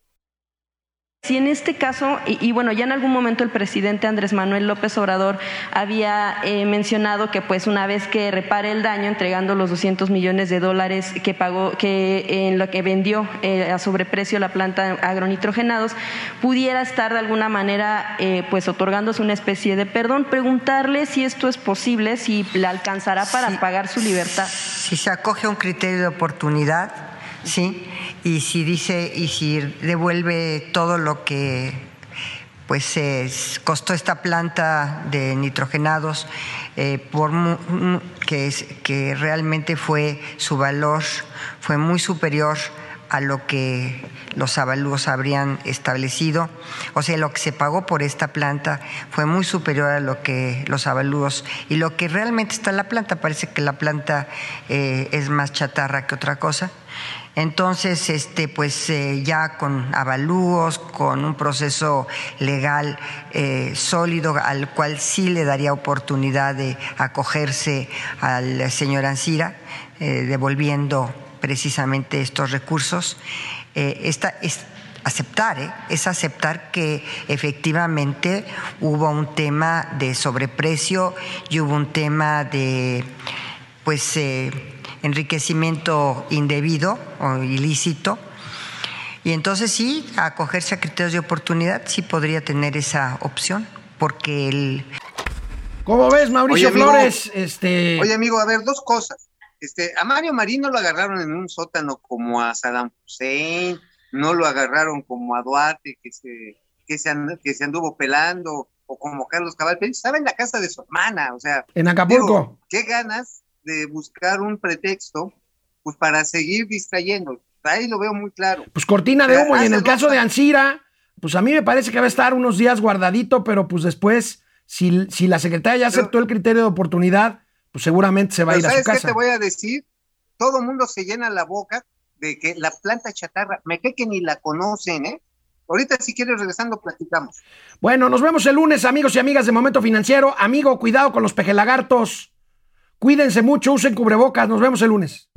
Si en este caso, y, y bueno, ya en algún momento el presidente Andrés Manuel López Obrador había eh, mencionado que pues una vez que repare el daño entregando los 200 millones de dólares que pagó, que en lo que vendió eh, a sobreprecio la planta agronitrogenados, pudiera estar de alguna manera eh, pues otorgándose una especie de perdón. Preguntarle si esto es posible, si le alcanzará para pagar su libertad. Si se acoge a un criterio de oportunidad, sí, y si dice y si devuelve todo lo que pues es- costó esta planta de nitrogenados eh, por que es que realmente fue su valor fue muy superior a lo que los avalúos habrían establecido. O sea, lo que se pagó por esta planta fue muy superior a lo que los avalúos y lo que realmente está en la planta. Parece que la planta eh, es más chatarra que otra cosa. Entonces, este, pues eh, ya con avalúos, con un proceso legal eh, sólido al cual sí le daría oportunidad de acogerse al señor Ancira, eh, devolviendo precisamente estos recursos. Eh, esta, es aceptar, es aceptar que efectivamente hubo un tema de sobreprecio y hubo un tema de, pues, enriquecimiento indebido o ilícito. Y entonces sí, acogerse a criterios de oportunidad sí podría tener esa opción, porque el, ¿Cómo ves, Mauricio Oye, amigo. Flores? Este, Oye, amigo, a ver, dos cosas. Este, a Mario Marino lo agarraron en un sótano como a Saddam Hussein, no lo agarraron como a Duarte, que se, que se, and- que se anduvo pelando, o como Carlos Cabal, pero estaba en la casa de su hermana, o sea, en Acapulco. digo, ¿qué ganas? De buscar un pretexto pues para seguir distrayendo. Ahí lo veo muy claro. Pues cortina de humo, y en el caso de Ansira, pues a mí me parece que va a estar unos días guardadito, pero pues después, si, si la secretaria ya aceptó el criterio de oportunidad, pues seguramente se va a ir a su ¿sabes casa. qué te voy a decir? Todo el mundo se llena la boca de que la planta chatarra, me cree que ni la conocen, ¿eh? Ahorita si quieres regresando platicamos. Bueno, nos vemos el lunes, amigos y amigas de Momento Financiero. Amigo, cuidado con los pejelagartos. Cuídense mucho, usen cubrebocas. Nos vemos el lunes.